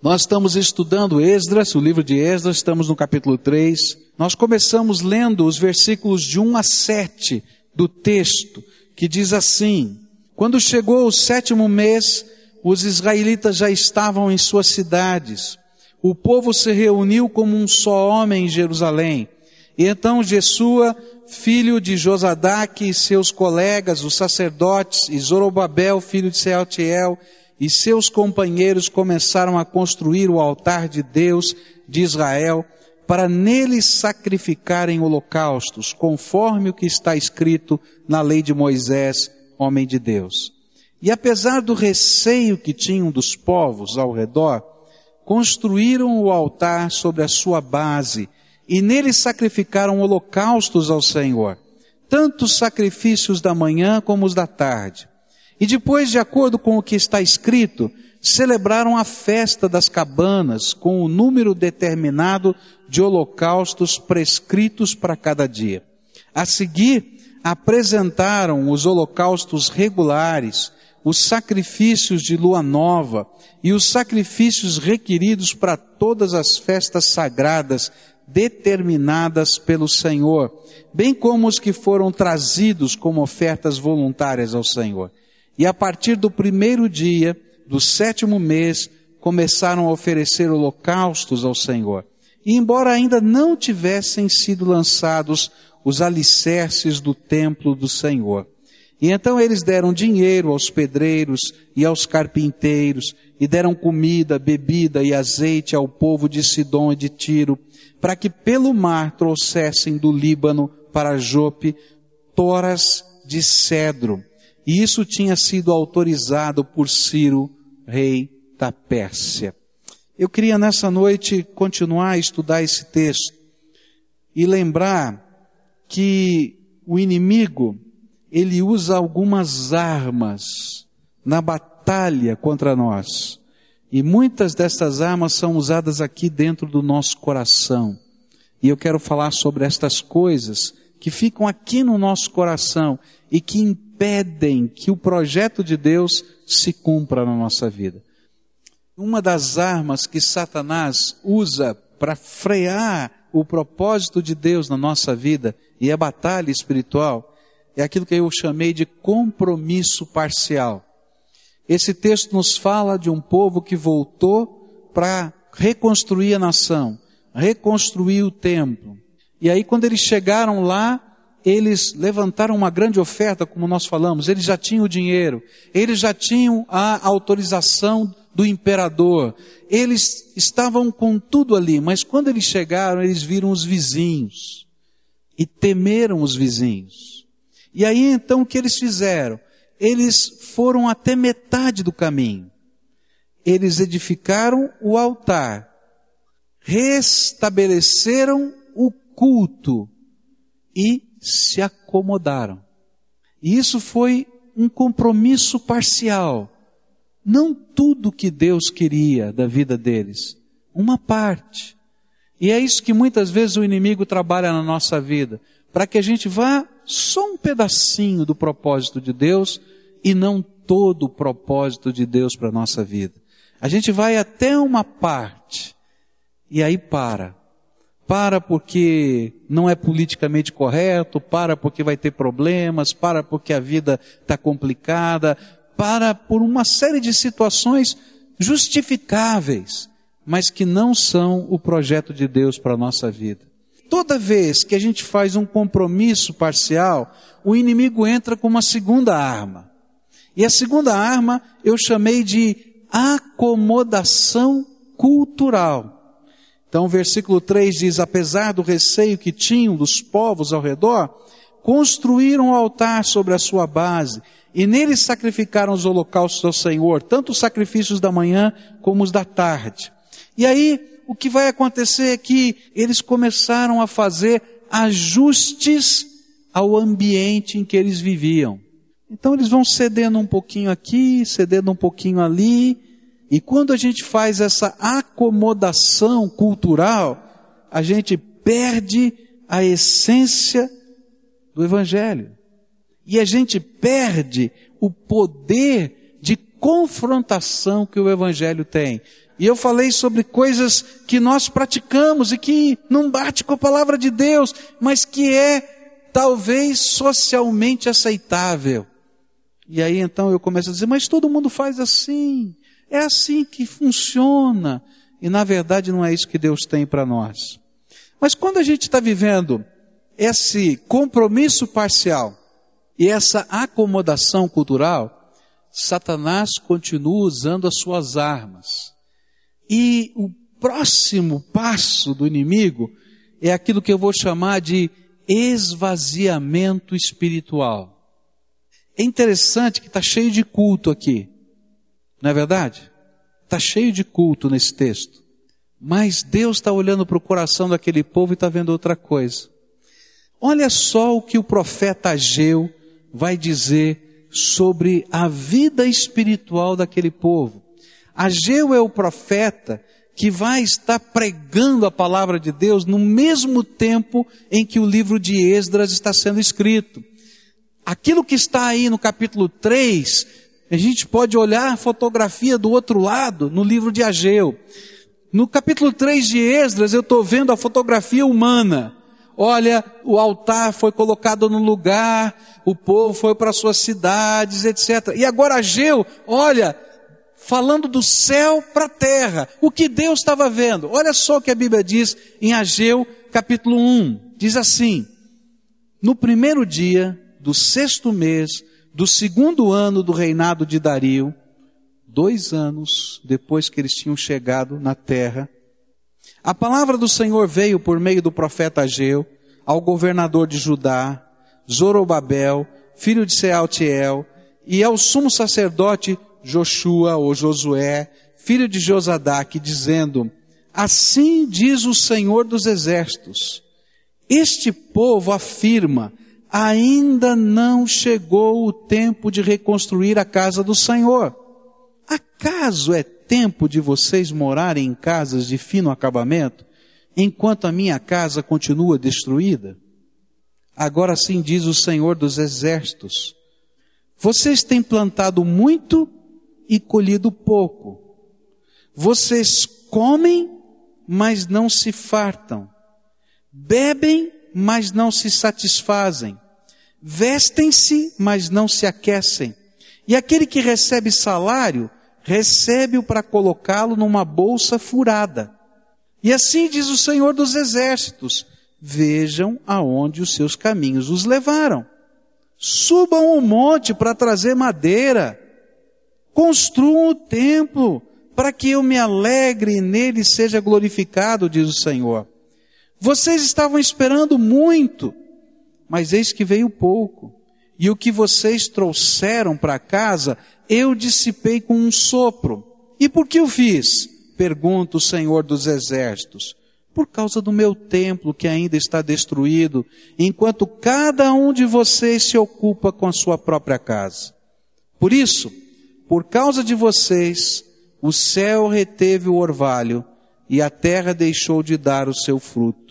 Nós estamos estudando Esdras, o livro de Esdras, estamos no capítulo 3. Nós começamos lendo os versículos de 1 a 7 do texto, que diz assim: Quando chegou o sétimo mês, os israelitas já estavam em suas cidades. O povo se reuniu como um só homem em Jerusalém. E então Jesua, filho de Josadaque, e seus colegas, os sacerdotes, e Zorobabel, filho de Sealtiel, e seus companheiros começaram a construir o altar de Deus de Israel, para nele sacrificarem holocaustos, conforme o que está escrito na lei de Moisés, homem de Deus. E apesar do receio que tinham dos povos ao redor, construíram o altar sobre a sua base e nele sacrificaram holocaustos ao Senhor, tanto os sacrifícios da manhã como os da tarde. E depois, de acordo com o que está escrito, celebraram a festa das cabanas com o número determinado de holocaustos prescritos para cada dia. A seguir, apresentaram os holocaustos regulares, os sacrifícios de lua nova e os sacrifícios requeridos para todas as festas sagradas determinadas pelo Senhor, bem como os que foram trazidos como ofertas voluntárias ao Senhor. E a partir do primeiro dia do sétimo mês, começaram a oferecer holocaustos ao Senhor. E embora ainda não tivessem sido lançados os alicerces do templo do Senhor. E então eles deram dinheiro aos pedreiros e aos carpinteiros, e deram comida, bebida e azeite ao povo de Sidom e de Tiro, para que pelo mar trouxessem do Líbano para Jope toras de cedro, e isso tinha sido autorizado por Ciro, rei da Pérsia. Eu queria nessa noite continuar a estudar esse texto e lembrar que o inimigo, ele usa algumas armas na batalha contra nós. E muitas dessas armas são usadas aqui dentro do nosso coração. E eu quero falar sobre estas coisas que ficam aqui no nosso coração e que impedem que o projeto de Deus se cumpra na nossa vida. Uma das armas que Satanás usa para frear o propósito de Deus na nossa vida e a batalha espiritual é aquilo que eu chamei de compromisso parcial. Esse texto nos fala de um povo que voltou para reconstruir a nação, reconstruir o templo. E aí, quando eles chegaram lá, eles levantaram uma grande oferta, como nós falamos, eles já tinham o dinheiro, eles já tinham a autorização do imperador, eles estavam com tudo ali, mas quando eles chegaram, eles viram os vizinhos e temeram os vizinhos. E aí então o que eles fizeram? Eles foram até metade do caminho. Eles edificaram o altar, restabeleceram o culto e se acomodaram. E isso foi um compromisso parcial. Não tudo que Deus queria da vida deles. Uma parte. E é isso que muitas vezes o inimigo trabalha na nossa vida. Para que a gente vá só um pedacinho do propósito de Deus e não todo o propósito de Deus para a nossa vida. A gente vai até uma parte e aí para para porque não é politicamente correto, para porque vai ter problemas, para porque a vida está complicada, para por uma série de situações justificáveis, mas que não são o projeto de Deus para a nossa vida. Toda vez que a gente faz um compromisso parcial, o inimigo entra com uma segunda arma. E a segunda arma eu chamei de acomodação cultural. Então o versículo 3 diz, apesar do receio que tinham dos povos ao redor, construíram um altar sobre a sua base, e nele sacrificaram os holocaustos ao Senhor, tanto os sacrifícios da manhã como os da tarde. E aí, o que vai acontecer é que eles começaram a fazer ajustes ao ambiente em que eles viviam. Então eles vão cedendo um pouquinho aqui, cedendo um pouquinho ali, e quando a gente faz essa acomodação cultural, a gente perde a essência do Evangelho. E a gente perde o poder de confrontação que o Evangelho tem. E eu falei sobre coisas que nós praticamos e que não bate com a palavra de Deus, mas que é talvez socialmente aceitável. E aí então eu começo a dizer, mas todo mundo faz assim. É assim que funciona. E na verdade não é isso que Deus tem para nós. Mas quando a gente está vivendo esse compromisso parcial e essa acomodação cultural, Satanás continua usando as suas armas. E o próximo passo do inimigo é aquilo que eu vou chamar de esvaziamento espiritual. É interessante que está cheio de culto aqui, não é verdade? Está cheio de culto nesse texto. Mas Deus está olhando para o coração daquele povo e está vendo outra coisa. Olha só o que o profeta Ageu vai dizer sobre a vida espiritual daquele povo. Ageu é o profeta que vai estar pregando a palavra de Deus no mesmo tempo em que o livro de Esdras está sendo escrito. Aquilo que está aí no capítulo 3, a gente pode olhar a fotografia do outro lado no livro de Ageu. No capítulo 3 de Esdras, eu estou vendo a fotografia humana. Olha, o altar foi colocado no lugar, o povo foi para suas cidades, etc. E agora Ageu, olha, falando do céu para a terra. O que Deus estava vendo. Olha só o que a Bíblia diz em Ageu, capítulo 1. Diz assim: No primeiro dia do sexto mês do segundo ano do reinado de Dario, dois anos depois que eles tinham chegado na terra, a palavra do Senhor veio por meio do profeta Ageu ao governador de Judá, Zorobabel, filho de Sealtiel, e ao sumo sacerdote Joshua ou Josué, filho de Josadaque, dizendo: Assim diz o Senhor dos exércitos: Este povo afirma: ainda não chegou o tempo de reconstruir a casa do Senhor. Acaso é tempo de vocês morarem em casas de fino acabamento, enquanto a minha casa continua destruída? Agora sim diz o Senhor dos exércitos: Vocês têm plantado muito e colhido pouco. Vocês comem, mas não se fartam. Bebem, mas não se satisfazem. Vestem-se, mas não se aquecem. E aquele que recebe salário, recebe-o para colocá-lo numa bolsa furada. E assim diz o Senhor dos Exércitos: Vejam aonde os seus caminhos os levaram. Subam o monte para trazer madeira Construam o templo para que eu me alegre e nele seja glorificado, diz o Senhor. Vocês estavam esperando muito, mas eis que veio pouco. E o que vocês trouxeram para casa, eu dissipei com um sopro. E por que o fiz? Pergunta o Senhor dos Exércitos. Por causa do meu templo que ainda está destruído, enquanto cada um de vocês se ocupa com a sua própria casa. Por isso, por causa de vocês, o céu reteve o orvalho e a terra deixou de dar o seu fruto.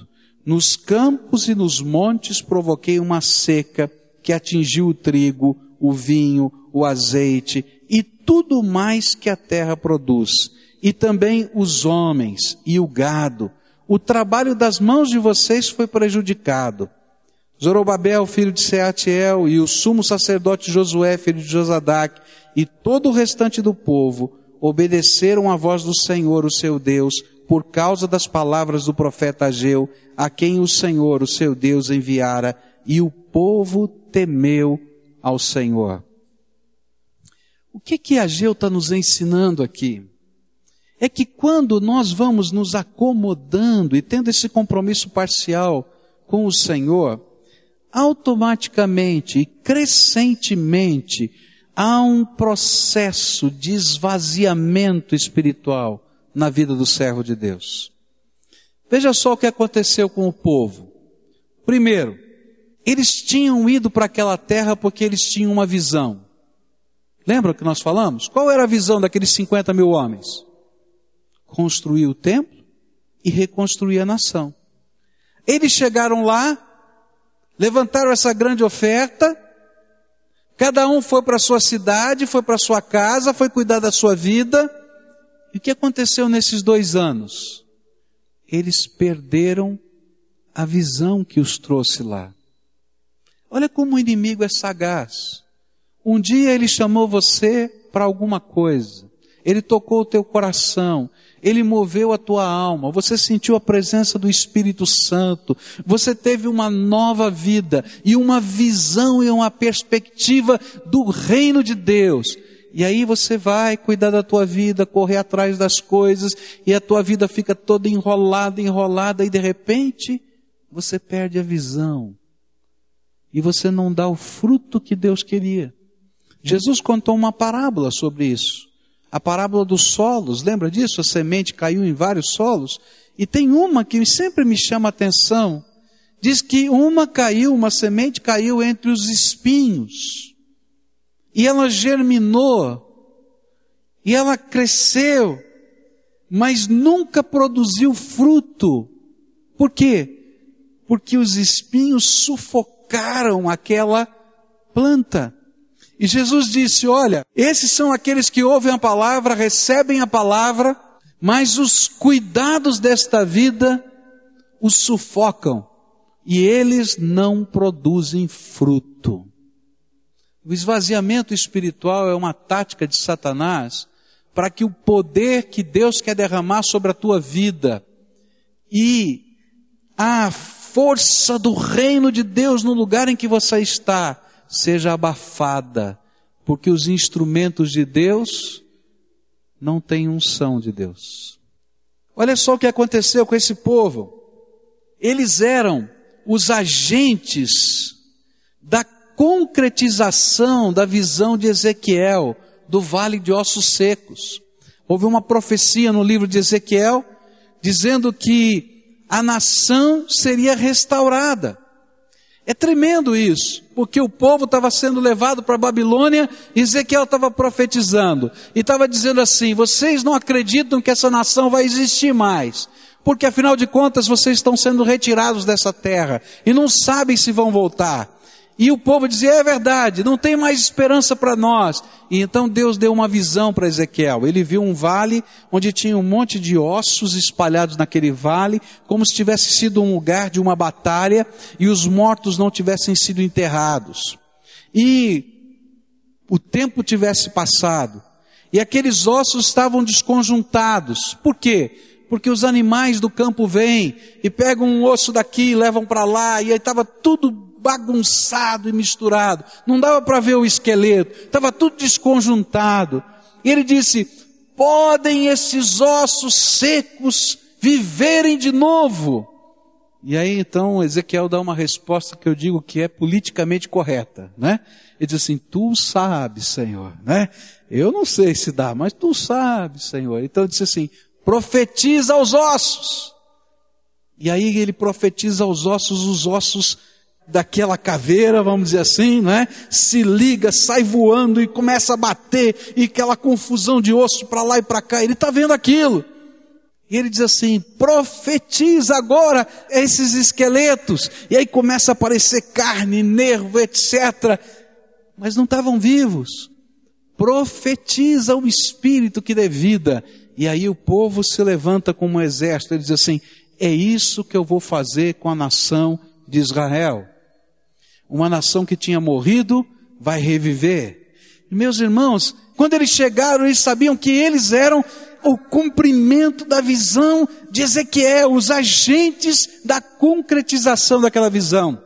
Nos campos e nos montes provoquei uma seca que atingiu o trigo, o vinho, o azeite e tudo mais que a terra produz, e também os homens e o gado. O trabalho das mãos de vocês foi prejudicado. Zorobabel, filho de Seatiel, e o sumo sacerdote Josué, filho de Josadac, e todo o restante do povo obedeceram à voz do Senhor, o seu Deus, por causa das palavras do profeta Ageu, a quem o Senhor, o seu Deus, enviara, e o povo temeu ao Senhor. O que que Ageu está nos ensinando aqui? É que quando nós vamos nos acomodando e tendo esse compromisso parcial com o Senhor, automaticamente e crescentemente há um processo de esvaziamento espiritual na vida do servo de Deus. Veja só o que aconteceu com o povo. Primeiro, eles tinham ido para aquela terra porque eles tinham uma visão. Lembra que nós falamos? Qual era a visão daqueles 50 mil homens? Construir o templo e reconstruir a nação. Eles chegaram lá, levantaram essa grande oferta, Cada um foi para sua cidade, foi para sua casa, foi cuidar da sua vida, E o que aconteceu nesses dois anos? Eles perderam a visão que os trouxe lá. Olha como o inimigo é sagaz. Um dia ele chamou você para alguma coisa. Ele tocou o teu coração. Ele moveu a tua alma. Você sentiu a presença do Espírito Santo. Você teve uma nova vida e uma visão e uma perspectiva do reino de Deus. E aí você vai cuidar da tua vida, correr atrás das coisas, e a tua vida fica toda enrolada, enrolada, e de repente você perde a visão. E você não dá o fruto que Deus queria. Jesus contou uma parábola sobre isso. A parábola dos solos, lembra disso? A semente caiu em vários solos. E tem uma que sempre me chama a atenção. Diz que uma caiu, uma semente caiu entre os espinhos. E ela germinou. E ela cresceu. Mas nunca produziu fruto. Por quê? Porque os espinhos sufocaram aquela planta. E Jesus disse: Olha, esses são aqueles que ouvem a palavra, recebem a palavra, mas os cuidados desta vida os sufocam e eles não produzem fruto. O esvaziamento espiritual é uma tática de Satanás para que o poder que Deus quer derramar sobre a tua vida e a força do reino de Deus no lugar em que você está seja abafada, porque os instrumentos de Deus não têm unção de Deus. Olha só o que aconteceu com esse povo. Eles eram os agentes concretização da visão de Ezequiel do vale de ossos secos. Houve uma profecia no livro de Ezequiel dizendo que a nação seria restaurada. É tremendo isso, porque o povo estava sendo levado para a Babilônia e Ezequiel estava profetizando e estava dizendo assim: vocês não acreditam que essa nação vai existir mais, porque afinal de contas vocês estão sendo retirados dessa terra e não sabem se vão voltar. E o povo dizia: é verdade, não tem mais esperança para nós. E então Deus deu uma visão para Ezequiel. Ele viu um vale onde tinha um monte de ossos espalhados naquele vale, como se tivesse sido um lugar de uma batalha e os mortos não tivessem sido enterrados. E o tempo tivesse passado e aqueles ossos estavam desconjuntados. Por quê? porque os animais do campo vêm e pegam um osso daqui e levam para lá, e aí estava tudo bagunçado e misturado. Não dava para ver o esqueleto, estava tudo desconjuntado. E ele disse: podem esses ossos secos viverem de novo? E aí então Ezequiel dá uma resposta que eu digo que é politicamente correta, né? Ele diz assim: Tu sabes, Senhor, né? Eu não sei se dá, mas tu sabes, Senhor. Então ele disse assim: Profetiza aos ossos. E aí ele profetiza aos ossos, os ossos daquela caveira, vamos dizer assim, né? Se liga, sai voando e começa a bater e aquela confusão de osso para lá e para cá. Ele está vendo aquilo. E ele diz assim: profetiza agora esses esqueletos. E aí começa a aparecer carne, nervo, etc. Mas não estavam vivos. Profetiza o espírito que dê vida. E aí o povo se levanta como um exército. Ele diz assim: é isso que eu vou fazer com a nação de Israel uma nação que tinha morrido vai reviver. E meus irmãos, quando eles chegaram, eles sabiam que eles eram o cumprimento da visão de Ezequiel, os agentes da concretização daquela visão.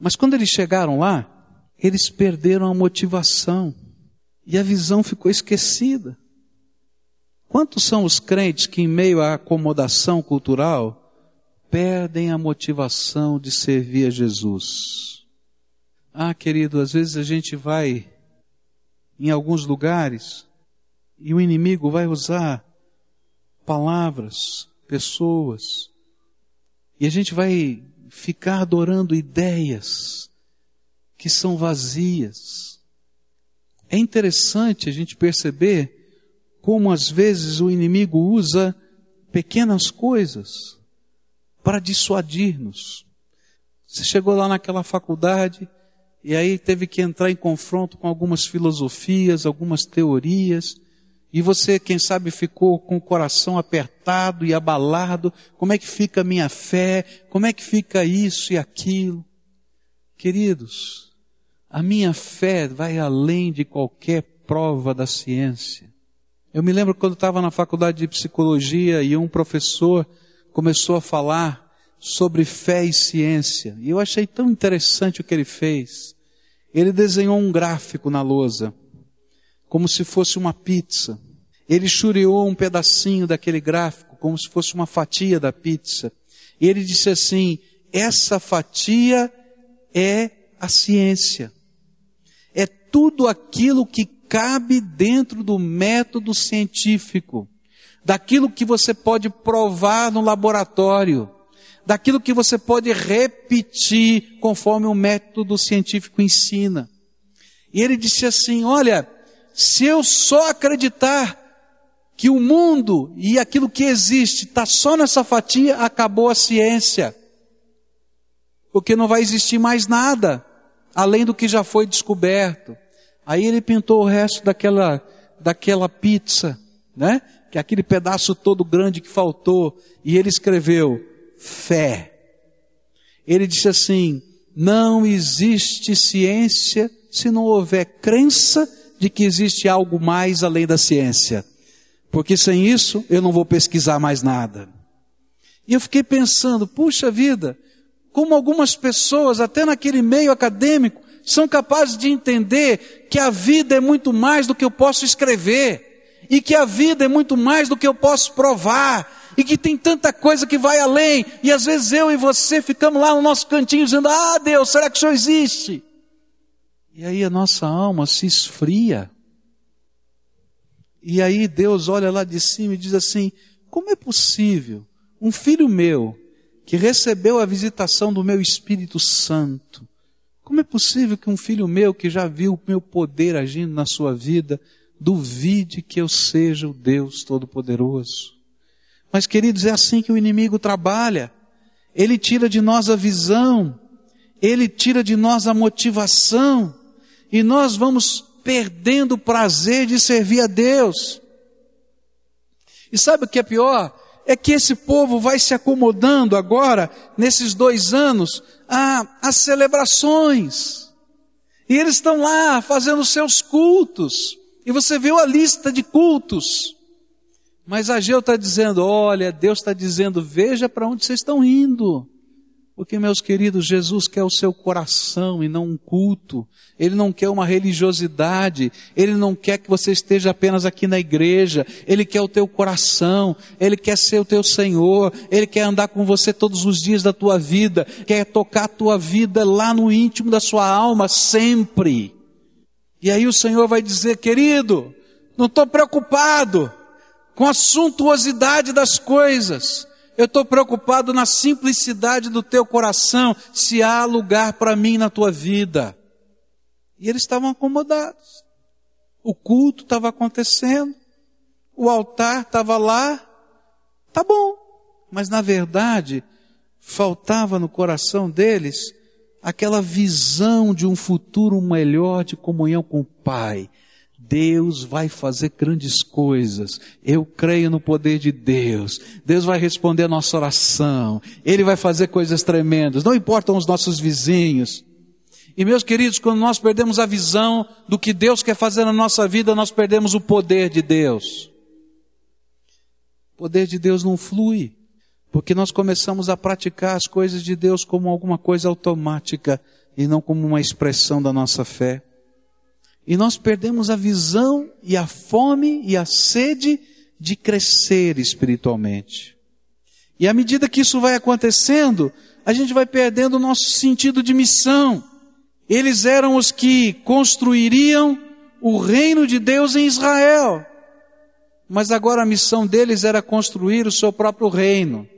Mas quando eles chegaram lá, eles perderam a motivação e a visão ficou esquecida. Quantos são os crentes que, em meio à acomodação cultural, perdem a motivação de servir a Jesus? Ah, querido, às vezes a gente vai em alguns lugares e o inimigo vai usar palavras, pessoas, e a gente vai ficar adorando ideias que são vazias. É interessante a gente perceber como às vezes o inimigo usa pequenas coisas para dissuadir-nos. Você chegou lá naquela faculdade, e aí teve que entrar em confronto com algumas filosofias, algumas teorias, e você, quem sabe, ficou com o coração apertado e abalado. Como é que fica a minha fé? Como é que fica isso e aquilo? Queridos, a minha fé vai além de qualquer prova da ciência. Eu me lembro quando estava na faculdade de psicologia e um professor começou a falar sobre fé e ciência. E eu achei tão interessante o que ele fez. Ele desenhou um gráfico na lousa como se fosse uma pizza. Ele chureou um pedacinho daquele gráfico, como se fosse uma fatia da pizza. E ele disse assim: essa fatia é a ciência. É tudo aquilo que cabe dentro do método científico, daquilo que você pode provar no laboratório, daquilo que você pode repetir conforme o método científico ensina. E ele disse assim: olha, se eu só acreditar que o mundo e aquilo que existe está só nessa fatia, acabou a ciência. Porque não vai existir mais nada além do que já foi descoberto. Aí ele pintou o resto daquela, daquela pizza, né? Que é aquele pedaço todo grande que faltou. E ele escreveu, fé. Ele disse assim, não existe ciência se não houver crença de que existe algo mais além da ciência. Porque sem isso eu não vou pesquisar mais nada. E eu fiquei pensando, puxa vida, como algumas pessoas, até naquele meio acadêmico, são capazes de entender que a vida é muito mais do que eu posso escrever, e que a vida é muito mais do que eu posso provar, e que tem tanta coisa que vai além, e às vezes eu e você ficamos lá no nosso cantinho dizendo: Ah, Deus, será que o Senhor existe? E aí a nossa alma se esfria. E aí Deus olha lá de cima e diz assim: como é possível um filho meu, que recebeu a visitação do meu Espírito Santo, como é possível que um filho meu que já viu o meu poder agindo na sua vida, duvide que eu seja o Deus Todo-Poderoso? Mas queridos, é assim que o inimigo trabalha. Ele tira de nós a visão, ele tira de nós a motivação, e nós vamos perdendo o prazer de servir a Deus. E sabe o que é pior? É que esse povo vai se acomodando agora, nesses dois anos, às celebrações. E eles estão lá fazendo seus cultos. E você viu a lista de cultos. Mas Ageu está dizendo: olha, Deus está dizendo, veja para onde vocês estão indo. Porque, meus queridos, Jesus quer o seu coração e não um culto. Ele não quer uma religiosidade. Ele não quer que você esteja apenas aqui na igreja. Ele quer o teu coração. Ele quer ser o teu Senhor. Ele quer andar com você todos os dias da tua vida. Quer tocar a tua vida lá no íntimo da sua alma, sempre. E aí o Senhor vai dizer, querido, não estou preocupado com a suntuosidade das coisas. Eu estou preocupado na simplicidade do teu coração, se há lugar para mim na tua vida. E eles estavam acomodados. O culto estava acontecendo, o altar estava lá, tá bom. Mas na verdade, faltava no coração deles aquela visão de um futuro melhor de comunhão com o Pai, Deus vai fazer grandes coisas. Eu creio no poder de Deus. Deus vai responder a nossa oração. Ele vai fazer coisas tremendas. Não importam os nossos vizinhos. E meus queridos, quando nós perdemos a visão do que Deus quer fazer na nossa vida, nós perdemos o poder de Deus. O poder de Deus não flui, porque nós começamos a praticar as coisas de Deus como alguma coisa automática e não como uma expressão da nossa fé. E nós perdemos a visão e a fome e a sede de crescer espiritualmente. E à medida que isso vai acontecendo, a gente vai perdendo o nosso sentido de missão. Eles eram os que construiriam o reino de Deus em Israel. Mas agora a missão deles era construir o seu próprio reino.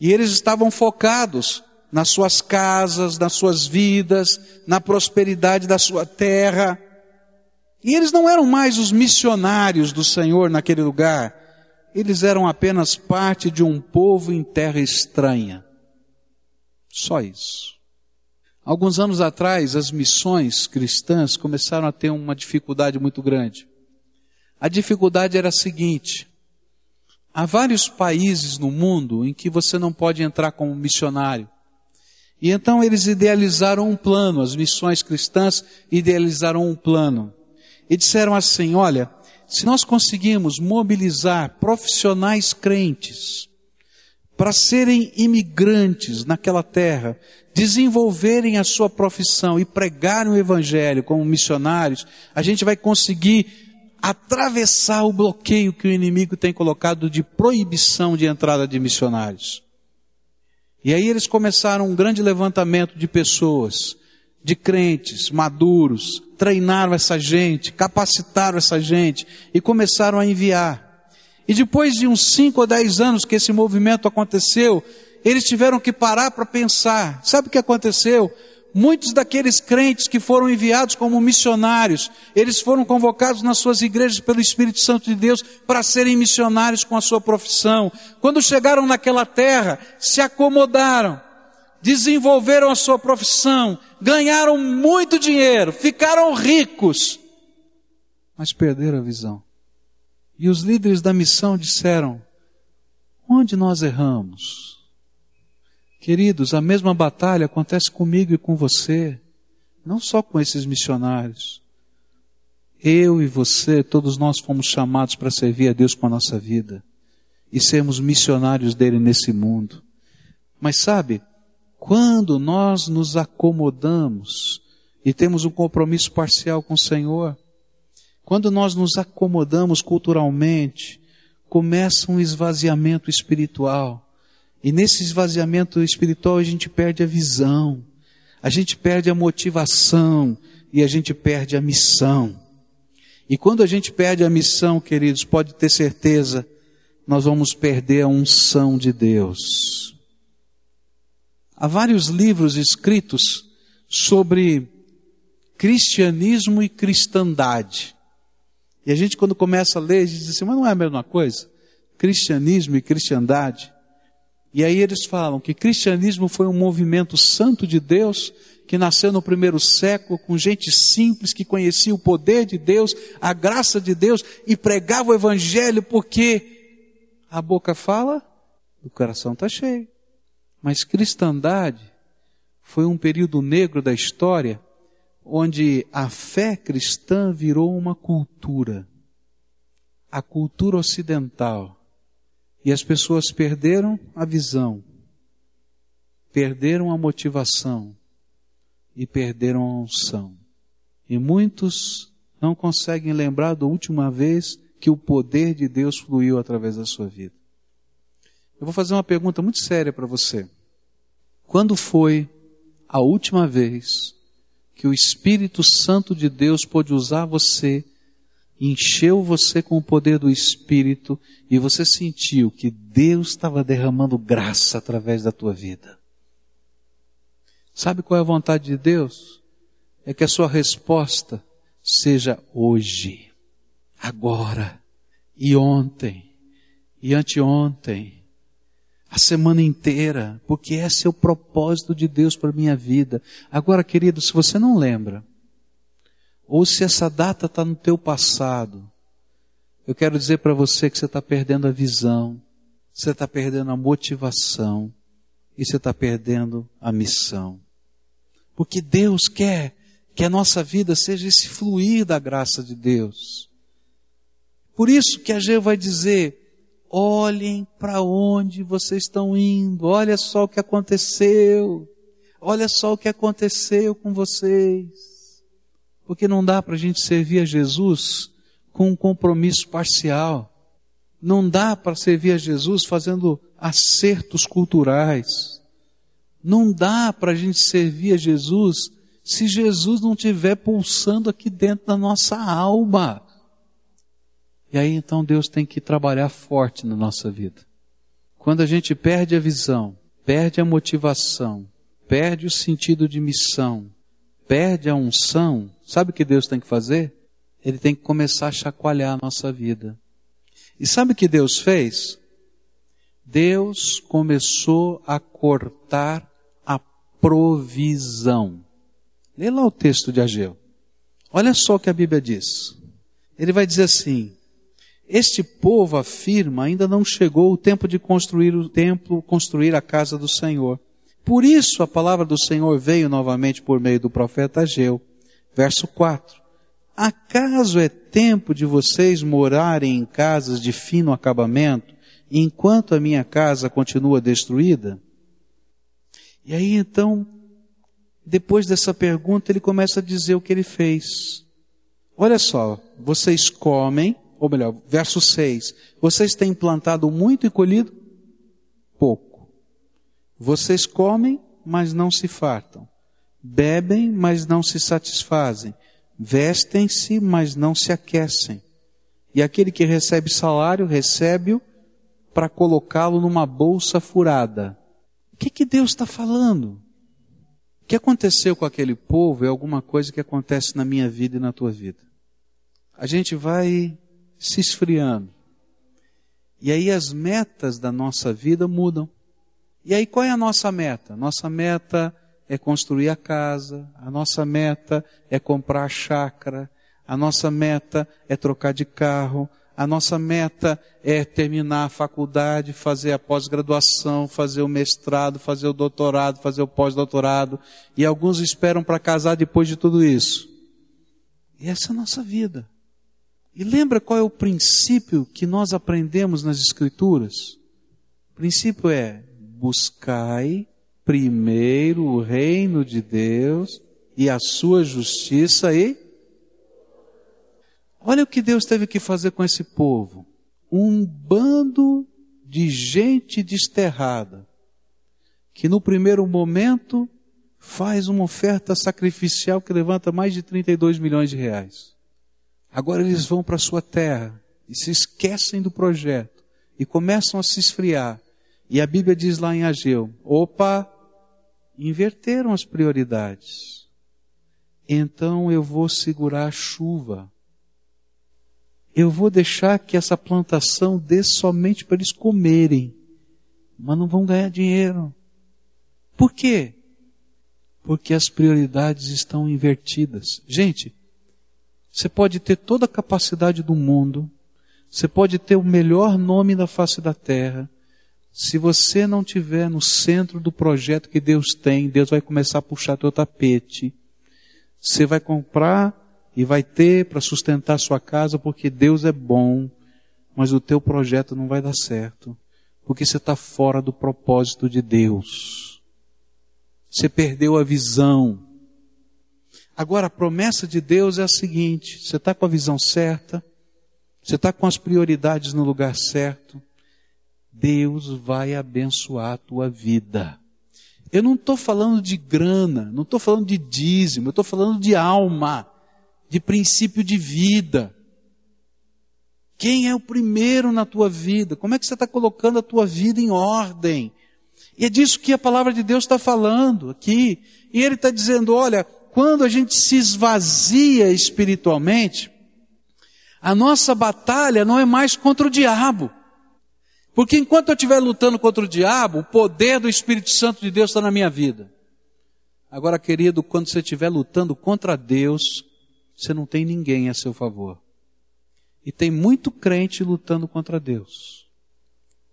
E eles estavam focados nas suas casas, nas suas vidas, na prosperidade da sua terra. E eles não eram mais os missionários do Senhor naquele lugar, eles eram apenas parte de um povo em terra estranha. Só isso. Alguns anos atrás, as missões cristãs começaram a ter uma dificuldade muito grande. A dificuldade era a seguinte: há vários países no mundo em que você não pode entrar como missionário. E então eles idealizaram um plano, as missões cristãs idealizaram um plano. E disseram assim: olha, se nós conseguirmos mobilizar profissionais crentes para serem imigrantes naquela terra, desenvolverem a sua profissão e pregarem o evangelho como missionários, a gente vai conseguir atravessar o bloqueio que o inimigo tem colocado de proibição de entrada de missionários. E aí eles começaram um grande levantamento de pessoas, de crentes maduros, treinaram essa gente, capacitaram essa gente e começaram a enviar. E depois de uns cinco ou dez anos que esse movimento aconteceu, eles tiveram que parar para pensar. Sabe o que aconteceu? Muitos daqueles crentes que foram enviados como missionários, eles foram convocados nas suas igrejas pelo Espírito Santo de Deus para serem missionários com a sua profissão. Quando chegaram naquela terra, se acomodaram, desenvolveram a sua profissão, ganharam muito dinheiro, ficaram ricos, mas perderam a visão. E os líderes da missão disseram: onde nós erramos? Queridos, a mesma batalha acontece comigo e com você, não só com esses missionários. Eu e você, todos nós fomos chamados para servir a Deus com a nossa vida e sermos missionários dele nesse mundo. Mas sabe, quando nós nos acomodamos e temos um compromisso parcial com o Senhor, quando nós nos acomodamos culturalmente, começa um esvaziamento espiritual. E nesse esvaziamento espiritual a gente perde a visão, a gente perde a motivação e a gente perde a missão. E quando a gente perde a missão, queridos, pode ter certeza, nós vamos perder a unção de Deus. Há vários livros escritos sobre cristianismo e cristandade. E a gente quando começa a ler, a gente diz assim, mas não é a mesma coisa? Cristianismo e cristandade. E aí eles falam que cristianismo foi um movimento santo de Deus que nasceu no primeiro século com gente simples que conhecia o poder de Deus, a graça de Deus e pregava o evangelho porque a boca fala, o coração está cheio. Mas cristandade foi um período negro da história onde a fé cristã virou uma cultura. A cultura ocidental e as pessoas perderam a visão, perderam a motivação e perderam a unção. E muitos não conseguem lembrar da última vez que o poder de Deus fluiu através da sua vida. Eu vou fazer uma pergunta muito séria para você. Quando foi a última vez que o Espírito Santo de Deus pôde usar você encheu você com o poder do Espírito e você sentiu que Deus estava derramando graça através da tua vida. Sabe qual é a vontade de Deus? É que a sua resposta seja hoje, agora, e ontem, e anteontem, a semana inteira, porque esse é o propósito de Deus para minha vida. Agora, querido, se você não lembra, ou se essa data está no teu passado, eu quero dizer para você que você está perdendo a visão, você está perdendo a motivação e você está perdendo a missão. Porque Deus quer que a nossa vida seja esse fluir da graça de Deus. Por isso que a Geu vai dizer, olhem para onde vocês estão indo, olha só o que aconteceu, olha só o que aconteceu com vocês. Porque não dá para a gente servir a Jesus com um compromisso parcial. Não dá para servir a Jesus fazendo acertos culturais. Não dá para a gente servir a Jesus se Jesus não estiver pulsando aqui dentro da nossa alma. E aí então Deus tem que trabalhar forte na nossa vida. Quando a gente perde a visão, perde a motivação, perde o sentido de missão, perde a unção, sabe o que Deus tem que fazer? Ele tem que começar a chacoalhar a nossa vida. E sabe o que Deus fez? Deus começou a cortar a provisão. Lê lá o texto de Ageu. Olha só o que a Bíblia diz. Ele vai dizer assim: Este povo afirma, ainda não chegou o tempo de construir o templo, construir a casa do Senhor. Por isso a palavra do Senhor veio novamente por meio do profeta Ageu. Verso 4. Acaso é tempo de vocês morarem em casas de fino acabamento, enquanto a minha casa continua destruída? E aí então, depois dessa pergunta, ele começa a dizer o que ele fez. Olha só, vocês comem, ou melhor, verso 6, vocês têm plantado muito e colhido pouco. Vocês comem, mas não se fartam. Bebem, mas não se satisfazem. Vestem-se, mas não se aquecem. E aquele que recebe salário, recebe-o para colocá-lo numa bolsa furada. O que, que Deus está falando? O que aconteceu com aquele povo é alguma coisa que acontece na minha vida e na tua vida a gente vai se esfriando. E aí as metas da nossa vida mudam. E aí qual é a nossa meta? Nossa meta é construir a casa, a nossa meta é comprar a chácara, a nossa meta é trocar de carro, a nossa meta é terminar a faculdade, fazer a pós-graduação, fazer o mestrado, fazer o doutorado, fazer o pós-doutorado. E alguns esperam para casar depois de tudo isso. E essa é a nossa vida. E lembra qual é o princípio que nós aprendemos nas Escrituras? O princípio é: buscai primeiro o reino de Deus e a sua justiça e. Olha o que Deus teve que fazer com esse povo. Um bando de gente desterrada, que no primeiro momento faz uma oferta sacrificial que levanta mais de 32 milhões de reais. Agora eles vão para a sua terra e se esquecem do projeto e começam a se esfriar. E a Bíblia diz lá em Ageu: opa, inverteram as prioridades. Então eu vou segurar a chuva. Eu vou deixar que essa plantação dê somente para eles comerem, mas não vão ganhar dinheiro. Por quê? Porque as prioridades estão invertidas. Gente, você pode ter toda a capacidade do mundo, você pode ter o melhor nome da face da terra. Se você não tiver no centro do projeto que Deus tem, Deus vai começar a puxar teu tapete. Você vai comprar e vai ter para sustentar sua casa porque Deus é bom, mas o teu projeto não vai dar certo, porque você está fora do propósito de Deus. Você perdeu a visão. Agora, a promessa de Deus é a seguinte: você está com a visão certa, você está com as prioridades no lugar certo, Deus vai abençoar a tua vida. Eu não estou falando de grana, não estou falando de dízimo, eu estou falando de alma, de princípio de vida. Quem é o primeiro na tua vida? Como é que você está colocando a tua vida em ordem? E é disso que a palavra de Deus está falando aqui. E ele está dizendo: olha, quando a gente se esvazia espiritualmente, a nossa batalha não é mais contra o diabo. Porque enquanto eu estiver lutando contra o diabo, o poder do Espírito Santo de Deus está na minha vida. Agora, querido, quando você estiver lutando contra Deus, você não tem ninguém a seu favor. E tem muito crente lutando contra Deus.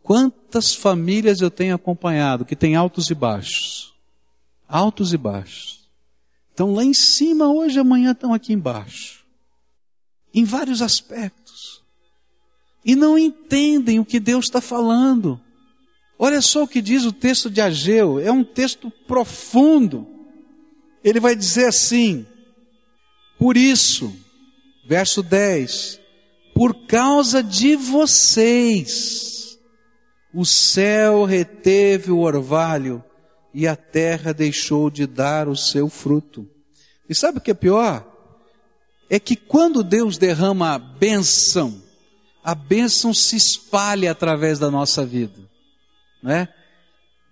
Quantas famílias eu tenho acompanhado que tem altos e baixos? Altos e baixos. Estão lá em cima hoje, amanhã estão aqui embaixo. Em vários aspectos. E não entendem o que Deus está falando. Olha só o que diz o texto de Ageu, é um texto profundo. Ele vai dizer assim: Por isso, verso 10, por causa de vocês, o céu reteve o orvalho e a terra deixou de dar o seu fruto. E sabe o que é pior? É que quando Deus derrama a bênção, a bênção se espalha através da nossa vida, né?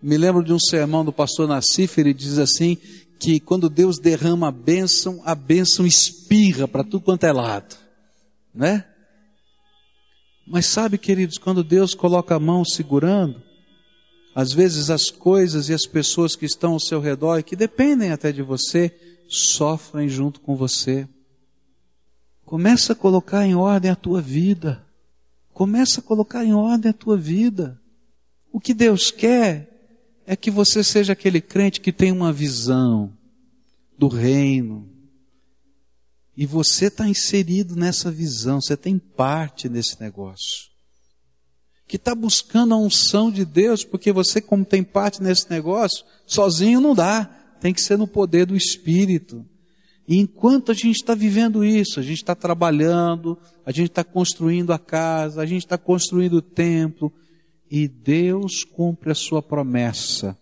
Me lembro de um sermão do pastor Nassif, ele diz assim, que quando Deus derrama a bênção, a bênção espirra para tudo quanto é lado, né? Mas sabe, queridos, quando Deus coloca a mão segurando, às vezes as coisas e as pessoas que estão ao seu redor e que dependem até de você, sofrem junto com você. Começa a colocar em ordem a tua vida. Começa a colocar em ordem a tua vida. O que Deus quer é que você seja aquele crente que tem uma visão do reino. E você está inserido nessa visão, você tem parte nesse negócio. Que está buscando a unção de Deus, porque você, como tem parte nesse negócio, sozinho não dá. Tem que ser no poder do Espírito. E enquanto a gente está vivendo isso, a gente está trabalhando, a gente está construindo a casa, a gente está construindo o templo, e Deus cumpre a sua promessa.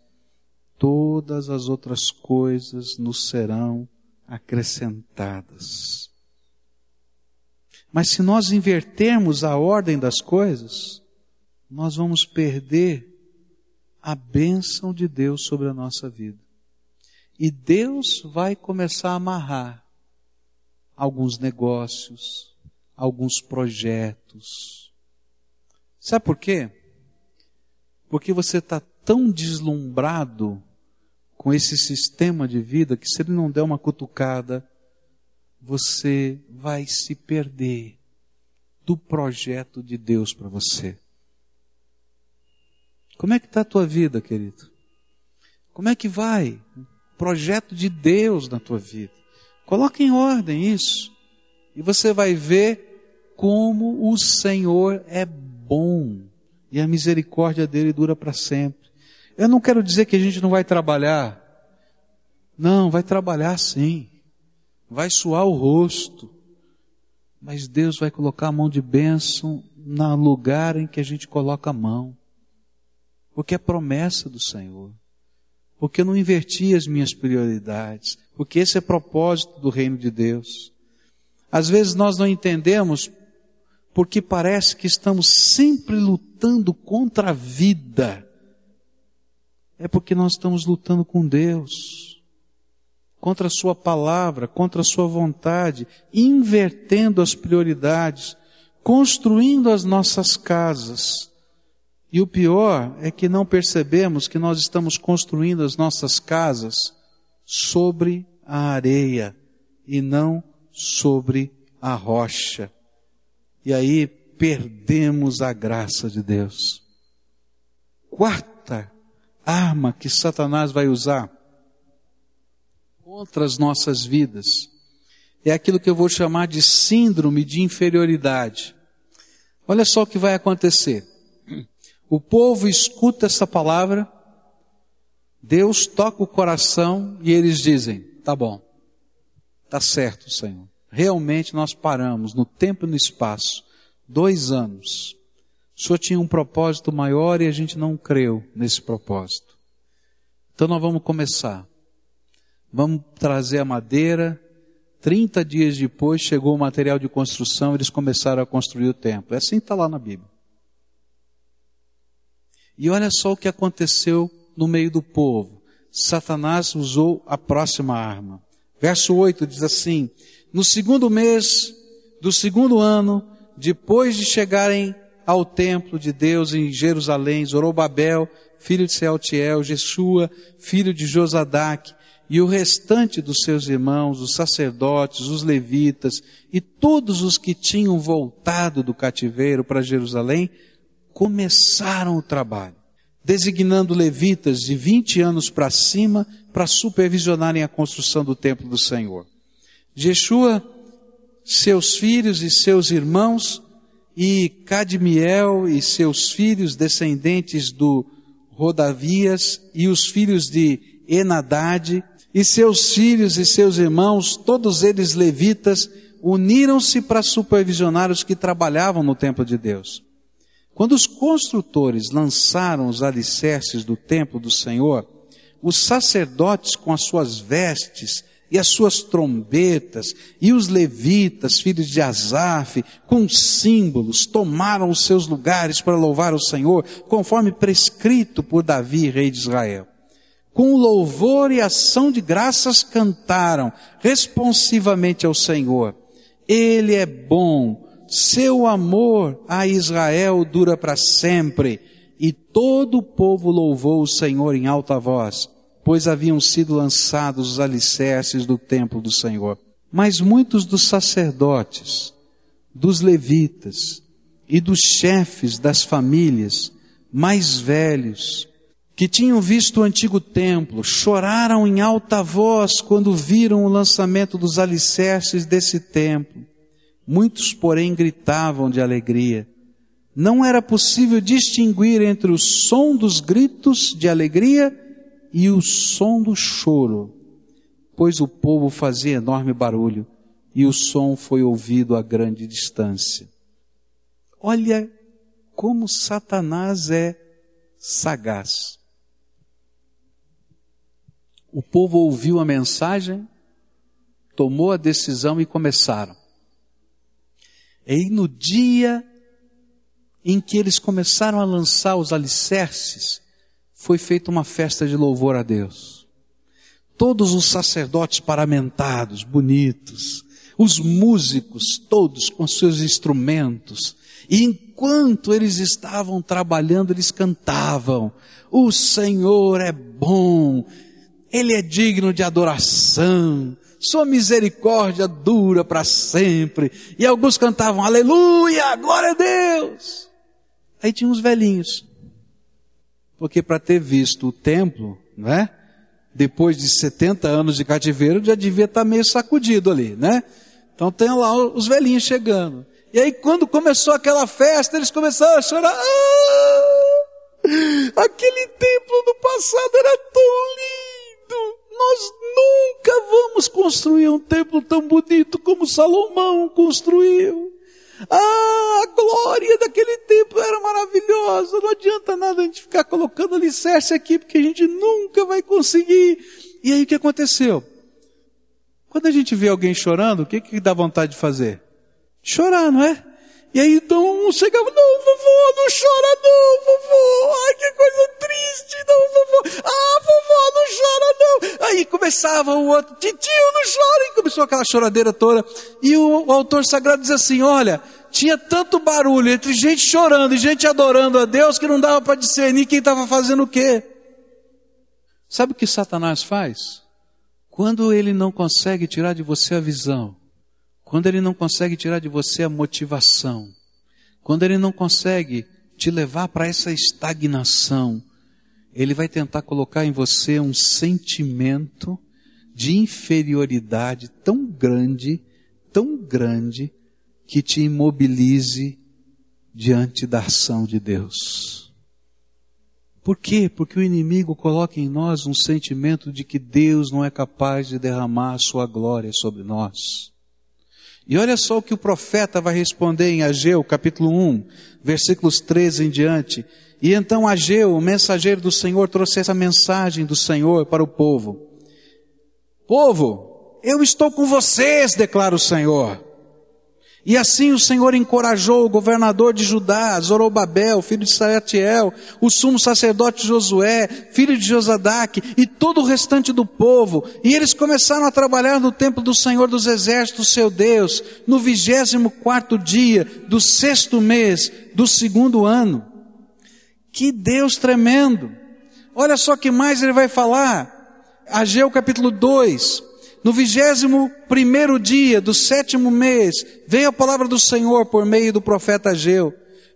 Todas as outras coisas nos serão acrescentadas. Mas se nós invertermos a ordem das coisas, nós vamos perder a bênção de Deus sobre a nossa vida. E Deus vai começar a amarrar alguns negócios, alguns projetos. Sabe por quê? Porque você está tão deslumbrado com esse sistema de vida que se ele não der uma cutucada, você vai se perder do projeto de Deus para você. Como é que está a tua vida, querido? Como é que vai? projeto de Deus na tua vida. Coloque em ordem isso. E você vai ver como o Senhor é bom. E a misericórdia dele dura para sempre. Eu não quero dizer que a gente não vai trabalhar. Não, vai trabalhar sim. Vai suar o rosto. Mas Deus vai colocar a mão de bênção no lugar em que a gente coloca a mão. Porque é promessa do Senhor porque eu não inverti as minhas prioridades, porque esse é propósito do reino de Deus. Às vezes nós não entendemos porque parece que estamos sempre lutando contra a vida. É porque nós estamos lutando com Deus, contra a Sua palavra, contra a Sua vontade, invertendo as prioridades, construindo as nossas casas e o pior é que não percebemos que nós estamos construindo as nossas casas sobre a areia e não sobre a rocha. E aí perdemos a graça de Deus. Quarta arma que Satanás vai usar contra as nossas vidas é aquilo que eu vou chamar de síndrome de inferioridade. Olha só o que vai acontecer. O povo escuta essa palavra, Deus toca o coração e eles dizem: tá bom, tá certo, Senhor. Realmente nós paramos no tempo e no espaço, dois anos. O Senhor tinha um propósito maior e a gente não creu nesse propósito. Então nós vamos começar. Vamos trazer a madeira. 30 dias depois chegou o material de construção, eles começaram a construir o templo. É assim está lá na Bíblia. E olha só o que aconteceu no meio do povo. Satanás usou a próxima arma. Verso 8 diz assim: No segundo mês do segundo ano, depois de chegarem ao templo de Deus em Jerusalém, Zorobabel, filho de Sealtiel, Jeshua, filho de Josadac, e o restante dos seus irmãos, os sacerdotes, os levitas e todos os que tinham voltado do cativeiro para Jerusalém, começaram o trabalho, designando levitas de 20 anos para cima para supervisionarem a construção do templo do Senhor. Jeshua, seus filhos e seus irmãos, e Cadmiel e seus filhos, descendentes do Rodavias, e os filhos de Enadade, e seus filhos e seus irmãos, todos eles levitas, uniram-se para supervisionar os que trabalhavam no templo de Deus. Quando os construtores lançaram os alicerces do templo do Senhor, os sacerdotes com as suas vestes e as suas trombetas, e os levitas, filhos de Asaf, com símbolos, tomaram os seus lugares para louvar o Senhor, conforme prescrito por Davi, rei de Israel. Com louvor e ação de graças cantaram responsivamente ao Senhor. Ele é bom, seu amor a Israel dura para sempre. E todo o povo louvou o Senhor em alta voz, pois haviam sido lançados os alicerces do templo do Senhor. Mas muitos dos sacerdotes, dos levitas e dos chefes das famílias mais velhos, que tinham visto o antigo templo, choraram em alta voz quando viram o lançamento dos alicerces desse templo. Muitos, porém, gritavam de alegria. Não era possível distinguir entre o som dos gritos de alegria e o som do choro, pois o povo fazia enorme barulho e o som foi ouvido a grande distância. Olha como Satanás é sagaz. O povo ouviu a mensagem, tomou a decisão e começaram. E no dia em que eles começaram a lançar os alicerces, foi feita uma festa de louvor a Deus. Todos os sacerdotes paramentados, bonitos, os músicos todos com seus instrumentos, e enquanto eles estavam trabalhando, eles cantavam: O Senhor é bom, Ele é digno de adoração, Sua misericórdia dura para sempre. E alguns cantavam: Aleluia, glória a Deus. Aí tinha uns velhinhos, porque para ter visto o templo, não é? Depois de 70 anos de cativeiro, já devia estar tá meio sacudido ali, né? Então tem lá os velhinhos chegando. E aí quando começou aquela festa, eles começaram a chorar. Ah, aquele templo do passado era tão lindo. Nós nunca vamos construir um templo tão bonito como Salomão construiu. Ah, a glória daquele templo era maravilhosa. Não adianta nada a gente ficar colocando alicerce aqui, porque a gente nunca vai conseguir. E aí o que aconteceu? Quando a gente vê alguém chorando, o que que dá vontade de fazer? Chorar, não é? E aí então um chegava, não, vovô, não chora não, vovô, ai que coisa triste, não, vovô, ah, vovô, não chora não. Aí começava o outro, tio, não chora, e começou aquela choradeira toda. E o, o autor sagrado diz assim, olha, tinha tanto barulho entre gente chorando e gente adorando a Deus que não dava para discernir quem estava fazendo o quê. Sabe o que Satanás faz? Quando ele não consegue tirar de você a visão, quando ele não consegue tirar de você a motivação, quando ele não consegue te levar para essa estagnação, ele vai tentar colocar em você um sentimento de inferioridade tão grande, tão grande, que te imobilize diante da ação de Deus. Por quê? Porque o inimigo coloca em nós um sentimento de que Deus não é capaz de derramar a sua glória sobre nós. E olha só o que o profeta vai responder em Ageu, capítulo 1, versículos 13 em diante. E então Ageu, o mensageiro do Senhor, trouxe essa mensagem do Senhor para o povo. Povo, eu estou com vocês, declara o Senhor. E assim o Senhor encorajou o governador de Judá, Zorobabel, filho de Saratiel, o sumo sacerdote Josué, filho de Josadaque, e todo o restante do povo. E eles começaram a trabalhar no templo do Senhor dos Exércitos, seu Deus, no vigésimo quarto dia do sexto mês do segundo ano. Que Deus tremendo! Olha só que mais ele vai falar. Ageu capítulo 2, no vigésimo primeiro dia do sétimo mês, veio a palavra do Senhor por meio do profeta Ageu.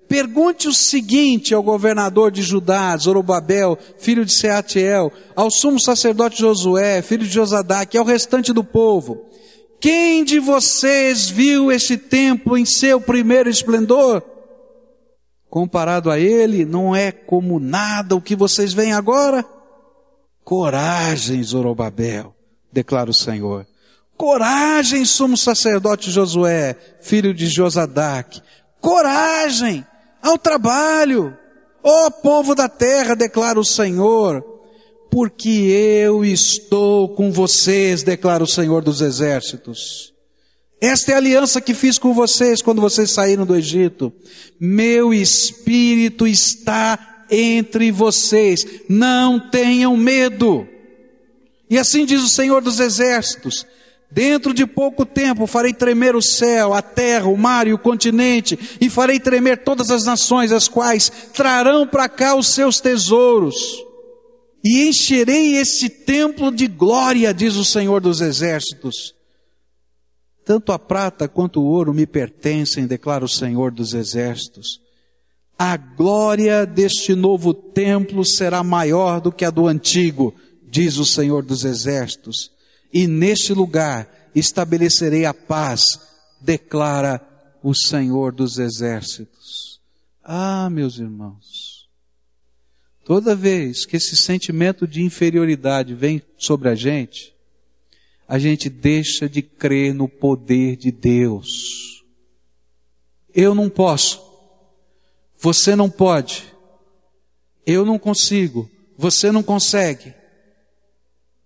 Pergunte o seguinte ao governador de Judá, Zorobabel, filho de Seatiel, ao sumo sacerdote Josué, filho de Josadaque, e ao restante do povo. Quem de vocês viu este templo em seu primeiro esplendor? Comparado a ele, não é como nada o que vocês veem agora? Coragem, Zorobabel declara o Senhor. Coragem, sumo sacerdote Josué, filho de Josadac. Coragem ao trabalho. Ó povo da terra, declara o Senhor, porque eu estou com vocês, declara o Senhor dos exércitos. Esta é a aliança que fiz com vocês quando vocês saíram do Egito. Meu espírito está entre vocês. Não tenham medo. E assim diz o Senhor dos Exércitos: Dentro de pouco tempo farei tremer o céu, a terra, o mar e o continente, e farei tremer todas as nações, as quais trarão para cá os seus tesouros. E encherei este templo de glória, diz o Senhor dos Exércitos. Tanto a prata quanto o ouro me pertencem, declara o Senhor dos Exércitos. A glória deste novo templo será maior do que a do antigo, diz o Senhor dos Exércitos. E neste lugar estabelecerei a paz, declara o Senhor dos Exércitos. Ah, meus irmãos, toda vez que esse sentimento de inferioridade vem sobre a gente, a gente deixa de crer no poder de Deus. Eu não posso. Você não pode. Eu não consigo. Você não consegue.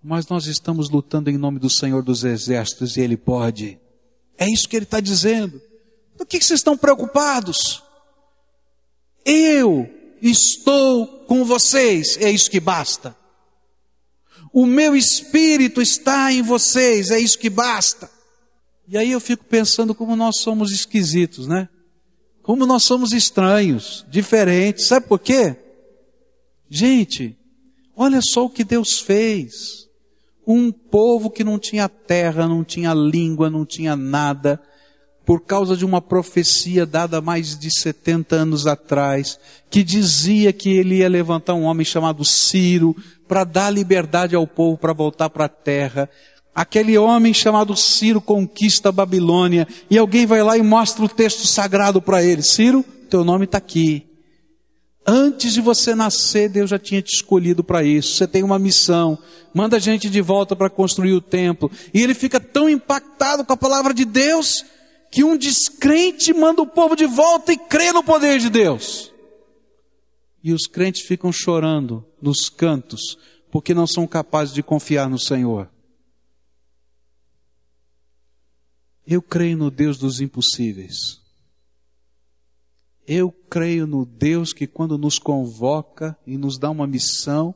Mas nós estamos lutando em nome do Senhor dos Exércitos e Ele pode. É isso que Ele está dizendo. Do que vocês estão preocupados? Eu estou com vocês, é isso que basta. O meu espírito está em vocês, é isso que basta. E aí eu fico pensando como nós somos esquisitos, né? Como nós somos estranhos, diferentes. Sabe por quê? Gente, olha só o que Deus fez. Um povo que não tinha terra, não tinha língua, não tinha nada, por causa de uma profecia dada mais de 70 anos atrás, que dizia que ele ia levantar um homem chamado Ciro, para dar liberdade ao povo para voltar para a terra. Aquele homem chamado Ciro conquista a Babilônia e alguém vai lá e mostra o texto sagrado para ele. Ciro, teu nome está aqui. Antes de você nascer, Deus já tinha te escolhido para isso. Você tem uma missão. Manda a gente de volta para construir o templo. E ele fica tão impactado com a palavra de Deus que um descrente manda o povo de volta e crê no poder de Deus. E os crentes ficam chorando nos cantos, porque não são capazes de confiar no Senhor. Eu creio no Deus dos impossíveis. Eu creio no Deus que quando nos convoca e nos dá uma missão,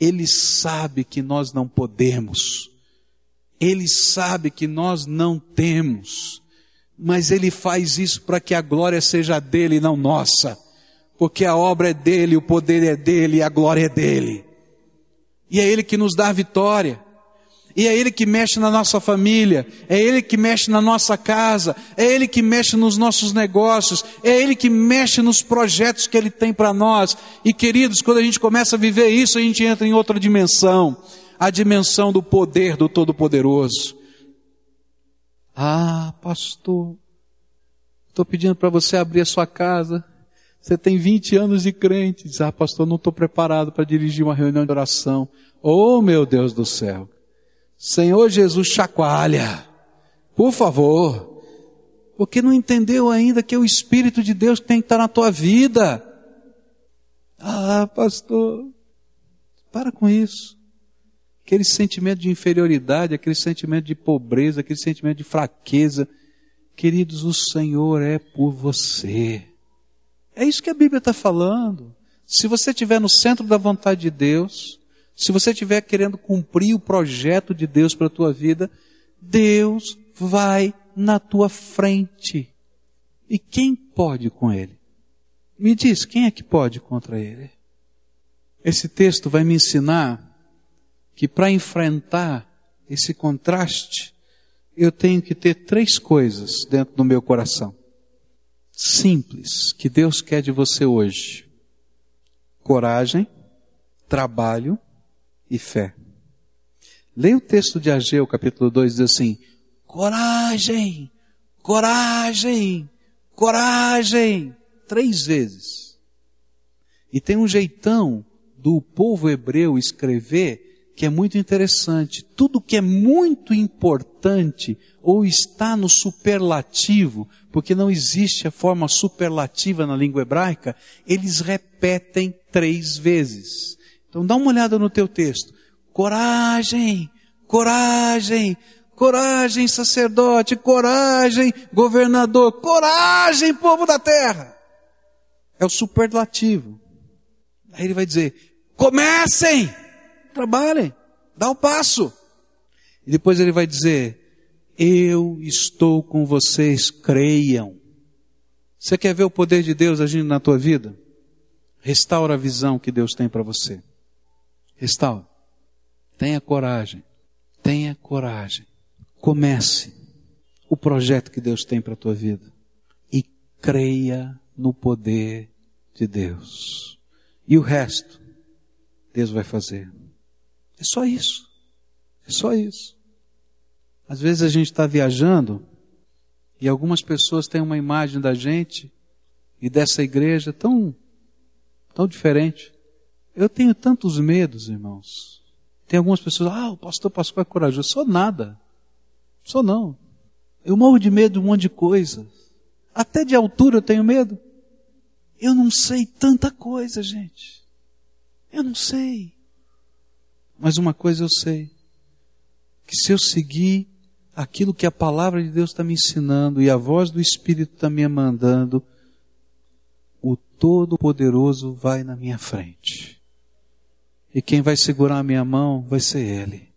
Ele sabe que nós não podemos. Ele sabe que nós não temos. Mas Ele faz isso para que a glória seja dele e não nossa porque a obra é dele, o poder é dele, a glória é dele. E é ele que nos dá a vitória. E é Ele que mexe na nossa família, é Ele que mexe na nossa casa, é Ele que mexe nos nossos negócios, é Ele que mexe nos projetos que Ele tem para nós. E queridos, quando a gente começa a viver isso, a gente entra em outra dimensão a dimensão do poder do Todo-Poderoso. Ah, pastor, estou pedindo para você abrir a sua casa. Você tem 20 anos de crente. Diz, ah, pastor, não estou preparado para dirigir uma reunião de oração. Oh, meu Deus do céu. Senhor Jesus, chacoalha. Por favor. Porque não entendeu ainda que é o Espírito de Deus que tem que estar na tua vida. Ah, pastor, para com isso. Aquele sentimento de inferioridade, aquele sentimento de pobreza, aquele sentimento de fraqueza. Queridos, o Senhor é por você. É isso que a Bíblia está falando. Se você estiver no centro da vontade de Deus, se você estiver querendo cumprir o projeto de Deus para a tua vida, Deus vai na tua frente. E quem pode com Ele? Me diz, quem é que pode contra Ele? Esse texto vai me ensinar que para enfrentar esse contraste, eu tenho que ter três coisas dentro do meu coração simples que Deus quer de você hoje: coragem, trabalho e fé. Leia o texto de Ageu, capítulo 2, diz assim: coragem, coragem, coragem, três vezes. E tem um jeitão do povo hebreu escrever que é muito interessante. Tudo que é muito importante ou está no superlativo, porque não existe a forma superlativa na língua hebraica, eles repetem três vezes. Então dá uma olhada no teu texto. Coragem, coragem, coragem, sacerdote, coragem, governador, coragem, povo da terra. É o superlativo. Aí ele vai dizer: comecem! trabalhem, dá o um passo. E depois ele vai dizer, eu estou com vocês, creiam. Você quer ver o poder de Deus agindo na tua vida? Restaura a visão que Deus tem para você. Restaura. Tenha coragem. Tenha coragem. Comece. o projeto que Deus tem para a tua vida. E creia no poder de Deus. E o resto, Deus vai fazer. É só isso. É só isso. Às vezes a gente está viajando e algumas pessoas têm uma imagem da gente e dessa igreja tão, tão diferente. Eu tenho tantos medos, irmãos. Tem algumas pessoas, ah, o pastor Pascoal é corajoso. Sou nada. Sou não. Eu morro de medo de um monte de coisa. Até de altura eu tenho medo. Eu não sei tanta coisa, gente. Eu não sei. Mas uma coisa eu sei: que se eu seguir aquilo que a palavra de Deus está me ensinando e a voz do Espírito está me mandando, o Todo-Poderoso vai na minha frente. E quem vai segurar a minha mão vai ser Ele.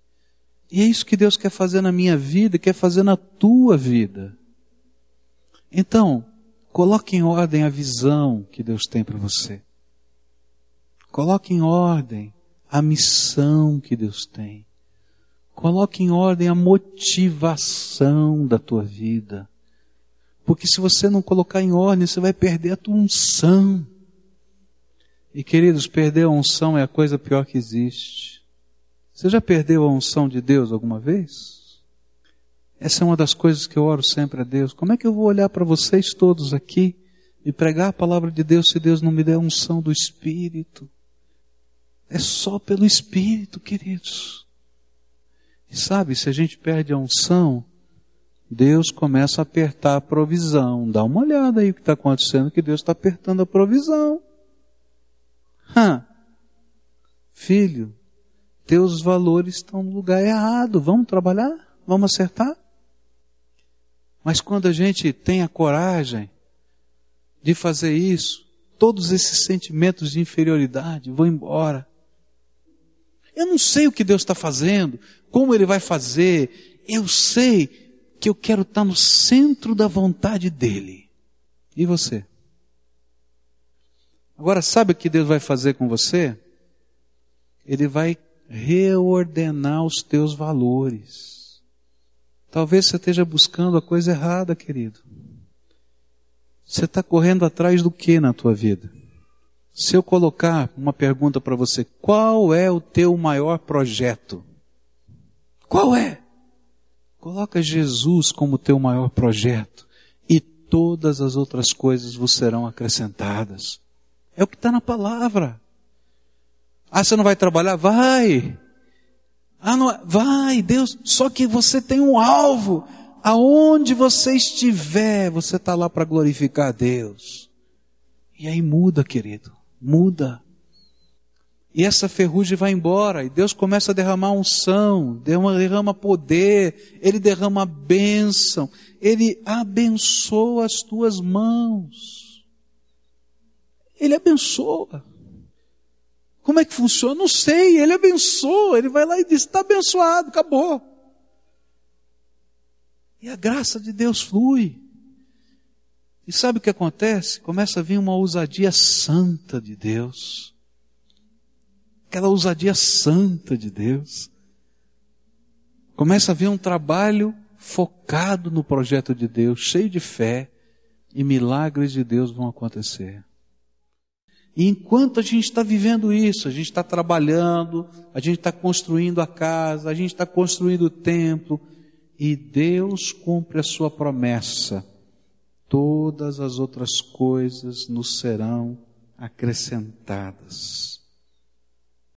E é isso que Deus quer fazer na minha vida, quer fazer na tua vida. Então, coloque em ordem a visão que Deus tem para você. Coloque em ordem a missão que Deus tem. Coloque em ordem a motivação da tua vida. Porque se você não colocar em ordem, você vai perder a tua unção. E queridos, perder a unção é a coisa pior que existe. Você já perdeu a unção de Deus alguma vez? Essa é uma das coisas que eu oro sempre a Deus. Como é que eu vou olhar para vocês todos aqui e pregar a palavra de Deus se Deus não me der a unção do Espírito? É só pelo Espírito, queridos. E sabe, se a gente perde a unção, Deus começa a apertar a provisão. Dá uma olhada aí o que está acontecendo, que Deus está apertando a provisão. Hã. Filho, teus valores estão no lugar errado. Vamos trabalhar? Vamos acertar? Mas quando a gente tem a coragem de fazer isso, todos esses sentimentos de inferioridade vão embora. Eu não sei o que Deus está fazendo, como Ele vai fazer. Eu sei que eu quero estar no centro da vontade dEle. E você? Agora, sabe o que Deus vai fazer com você? Ele vai reordenar os teus valores. Talvez você esteja buscando a coisa errada, querido. Você está correndo atrás do que na tua vida? Se eu colocar uma pergunta para você, qual é o teu maior projeto? Qual é? Coloca Jesus como teu maior projeto e todas as outras coisas vos serão acrescentadas. É o que está na palavra. Ah, você não vai trabalhar? Vai! Ah, não, vai, Deus, só que você tem um alvo. Aonde você estiver, você está lá para glorificar a Deus. E aí muda, querido muda. E essa ferrugem vai embora, e Deus começa a derramar unção, derrama poder, Ele derrama bênção, Ele abençoa as tuas mãos. Ele abençoa. Como é que funciona? Não sei, Ele abençoa, Ele vai lá e diz, está abençoado, acabou. E a graça de Deus flui. E sabe o que acontece? Começa a vir uma ousadia santa de Deus. Aquela ousadia santa de Deus. Começa a vir um trabalho focado no projeto de Deus, cheio de fé, e milagres de Deus vão acontecer. E enquanto a gente está vivendo isso, a gente está trabalhando, a gente está construindo a casa, a gente está construindo o templo, e Deus cumpre a sua promessa todas as outras coisas nos serão acrescentadas.